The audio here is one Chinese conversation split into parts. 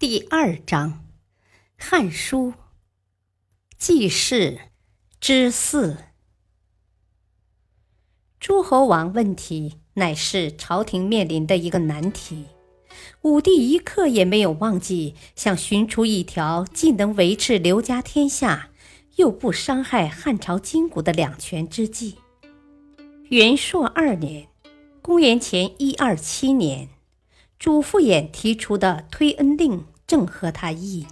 第二章，《汉书·记事》之四。诸侯王问题乃是朝廷面临的一个难题。武帝一刻也没有忘记想寻出一条既能维持刘家天下，又不伤害汉朝筋骨的两全之计。元朔二年（公元前一二七年），主父偃提出的推恩令。正合他意。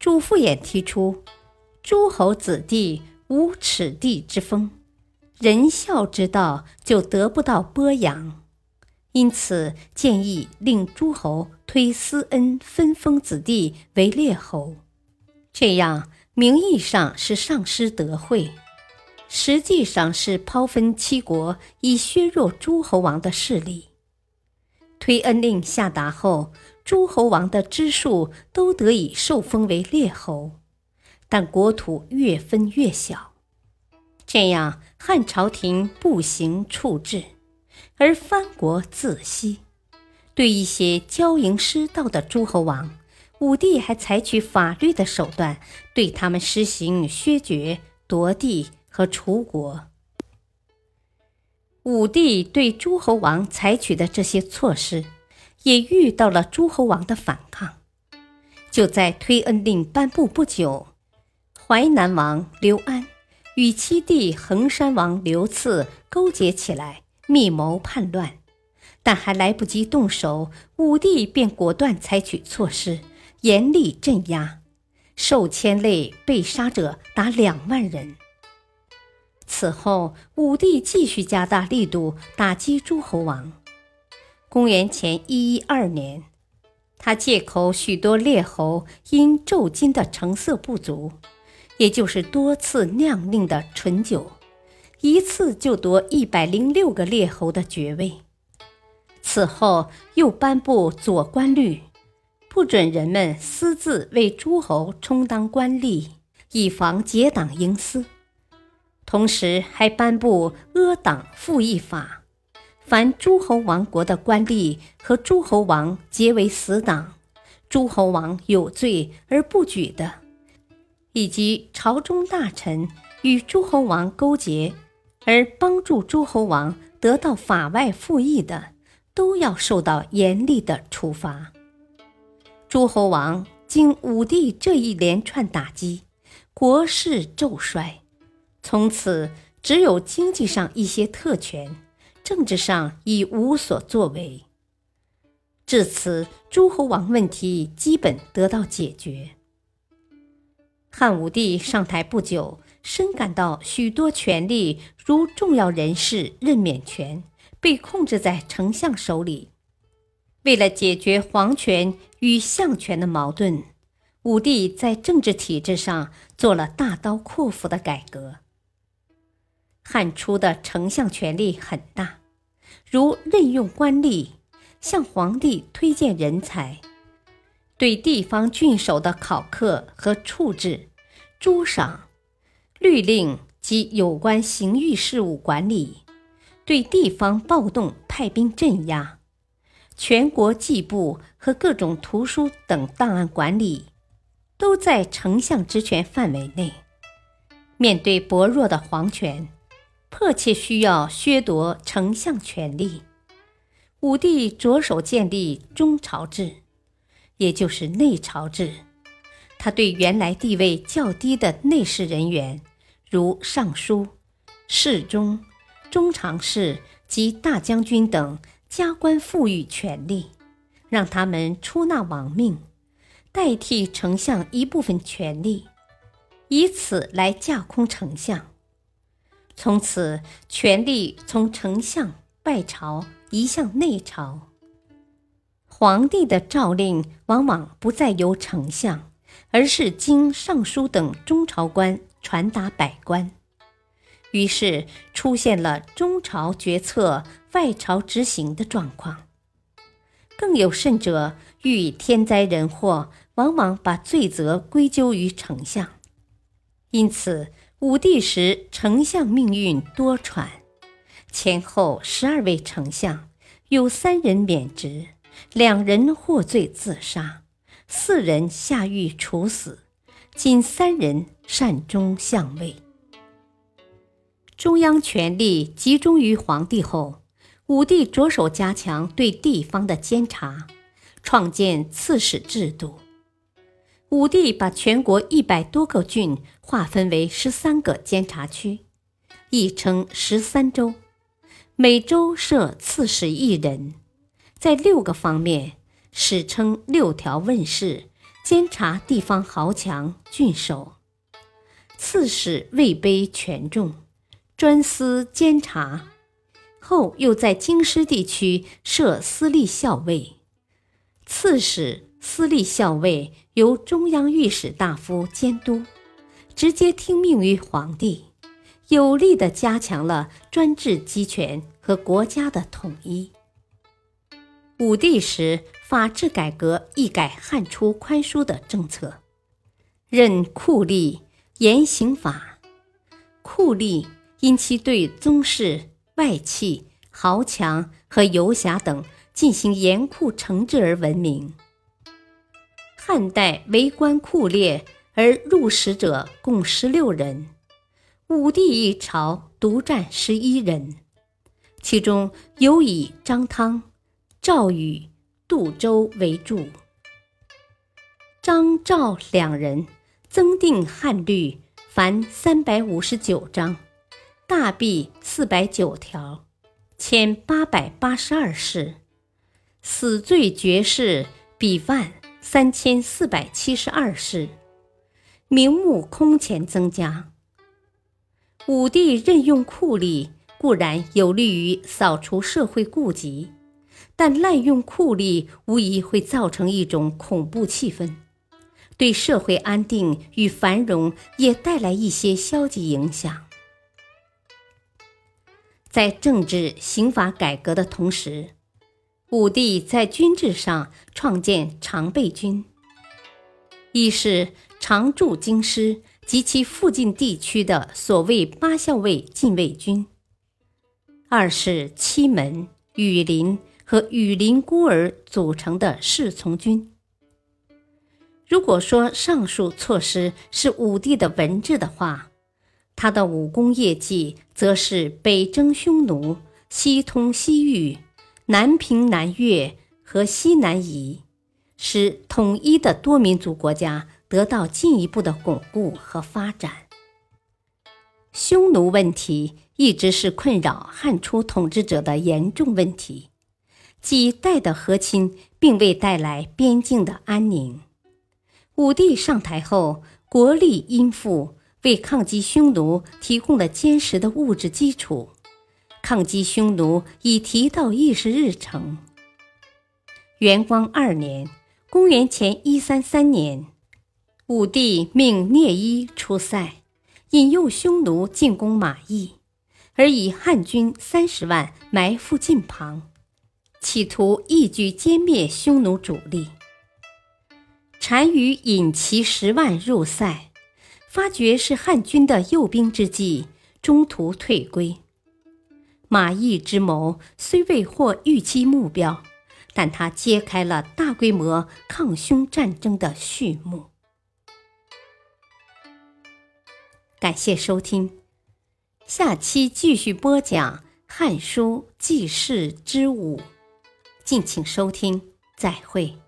朱复衍提出，诸侯子弟无耻地之风，仁孝之道就得不到播扬，因此建议令诸侯推私恩分封子弟为列侯，这样名义上是丧失德惠，实际上是抛分七国，以削弱诸侯王的势力。推恩令下达后。诸侯王的支数都得以受封为列侯，但国土越分越小。这样，汉朝廷不行处置，而藩国自息。对一些骄淫失道的诸侯王，武帝还采取法律的手段，对他们实行削爵、夺地和除国。武帝对诸侯王采取的这些措施。也遇到了诸侯王的反抗。就在推恩令颁布不久，淮南王刘安与七弟衡山王刘赐勾结起来，密谋叛乱。但还来不及动手，武帝便果断采取措施，严厉镇压，受牵累被杀者达两万人。此后，武帝继续加大力度打击诸侯王。公元前一一二年，他借口许多列侯因酎金的成色不足，也就是多次酿令的醇酒，一次就夺一百零六个列侯的爵位。此后又颁布左官律，不准人们私自为诸侯充当官吏，以防结党营私。同时还颁布阿党复议法。凡诸侯王国的官吏和诸侯王结为死党，诸侯王有罪而不举的，以及朝中大臣与诸侯王勾结而帮助诸侯王得到法外复议的，都要受到严厉的处罚。诸侯王经武帝这一连串打击，国势骤衰，从此只有经济上一些特权。政治上已无所作为，至此诸侯王问题基本得到解决。汉武帝上台不久，深感到许多权力如重要人事任免权被控制在丞相手里。为了解决皇权与相权的矛盾，武帝在政治体制上做了大刀阔斧的改革。汉初的丞相权力很大，如任用官吏、向皇帝推荐人才、对地方郡守的考课和处置、诸赏、律令及有关刑狱事务管理、对地方暴动派兵镇压、全国计部和各种图书等档案管理，都在丞相职权范围内。面对薄弱的皇权。迫切需要削夺丞相权力，武帝着手建立中朝制，也就是内朝制。他对原来地位较低的内侍人员，如尚书、侍中、中常侍及大将军等，加官赋予权力，让他们出纳王命，代替丞相一部分权力，以此来架空丞相。从此，权力从丞相、外朝移向内朝。皇帝的诏令往往不再由丞相，而是经尚书等中朝官传达百官，于是出现了中朝决策、外朝执行的状况。更有甚者，遇天灾人祸，往往把罪责归咎于丞相。因此，武帝时丞相命运多舛，前后十二位丞相有三人免职。两人获罪自杀，四人下狱处死，仅三人善终相位。中央权力集中于皇帝后，武帝着手加强对地方的监察，创建刺史制度。武帝把全国一百多个郡划分为十三个监察区，亦称十三州，每州设刺史一人。在六个方面，史称六条问事，监察地方豪强郡守。刺史位卑权重，专司监察。后又在京师地区设私立校尉。刺史、私立校尉由中央御史大夫监督，直接听命于皇帝，有力地加强了专制集权和国家的统一。武帝时，法制改革一改汉初宽疏的政策，任酷吏，严刑法。酷吏因其对宗室、外戚、豪强和游侠等进行严酷惩治而闻名。汉代为官酷烈而入使者共十六人，武帝一朝独占十一人，其中有以张汤。赵禹、杜周为助，张赵两人增订汉律，凡三百五十九章，大辟四百九条，千八百八十二事，死罪绝事比万三千四百七十二事，名目空前增加。武帝任用酷吏，固然有利于扫除社会痼疾。但滥用酷吏，无疑会造成一种恐怖气氛，对社会安定与繁荣也带来一些消极影响。在政治刑法改革的同时，武帝在军制上创建常备军，一是常驻京师及其附近地区的所谓八校尉禁卫军，二是七门、羽林。和羽林孤儿组成的侍从军。如果说上述措施是武帝的文治的话，他的武功业绩则是北征匈奴、西通西域、南平南越和西南夷，使统一的多民族国家得到进一步的巩固和发展。匈奴问题一直是困扰汉初统治者的严重问题。几代的和亲并未带来边境的安宁。武帝上台后，国力殷富，为抗击匈奴提供了坚实的物质基础，抗击匈奴已提到议事日程。元光二年（公元前一三三年），武帝命聂伊出塞，引诱匈奴进攻马邑，而以汉军三十万埋伏近旁。企图一举歼灭匈奴主力。单于引其十万入塞，发觉是汉军的诱兵之计，中途退归。马邑之谋虽未获预期目标，但他揭开了大规模抗匈战争的序幕。感谢收听，下期继续播讲《汉书纪事之五》。敬请收听，再会。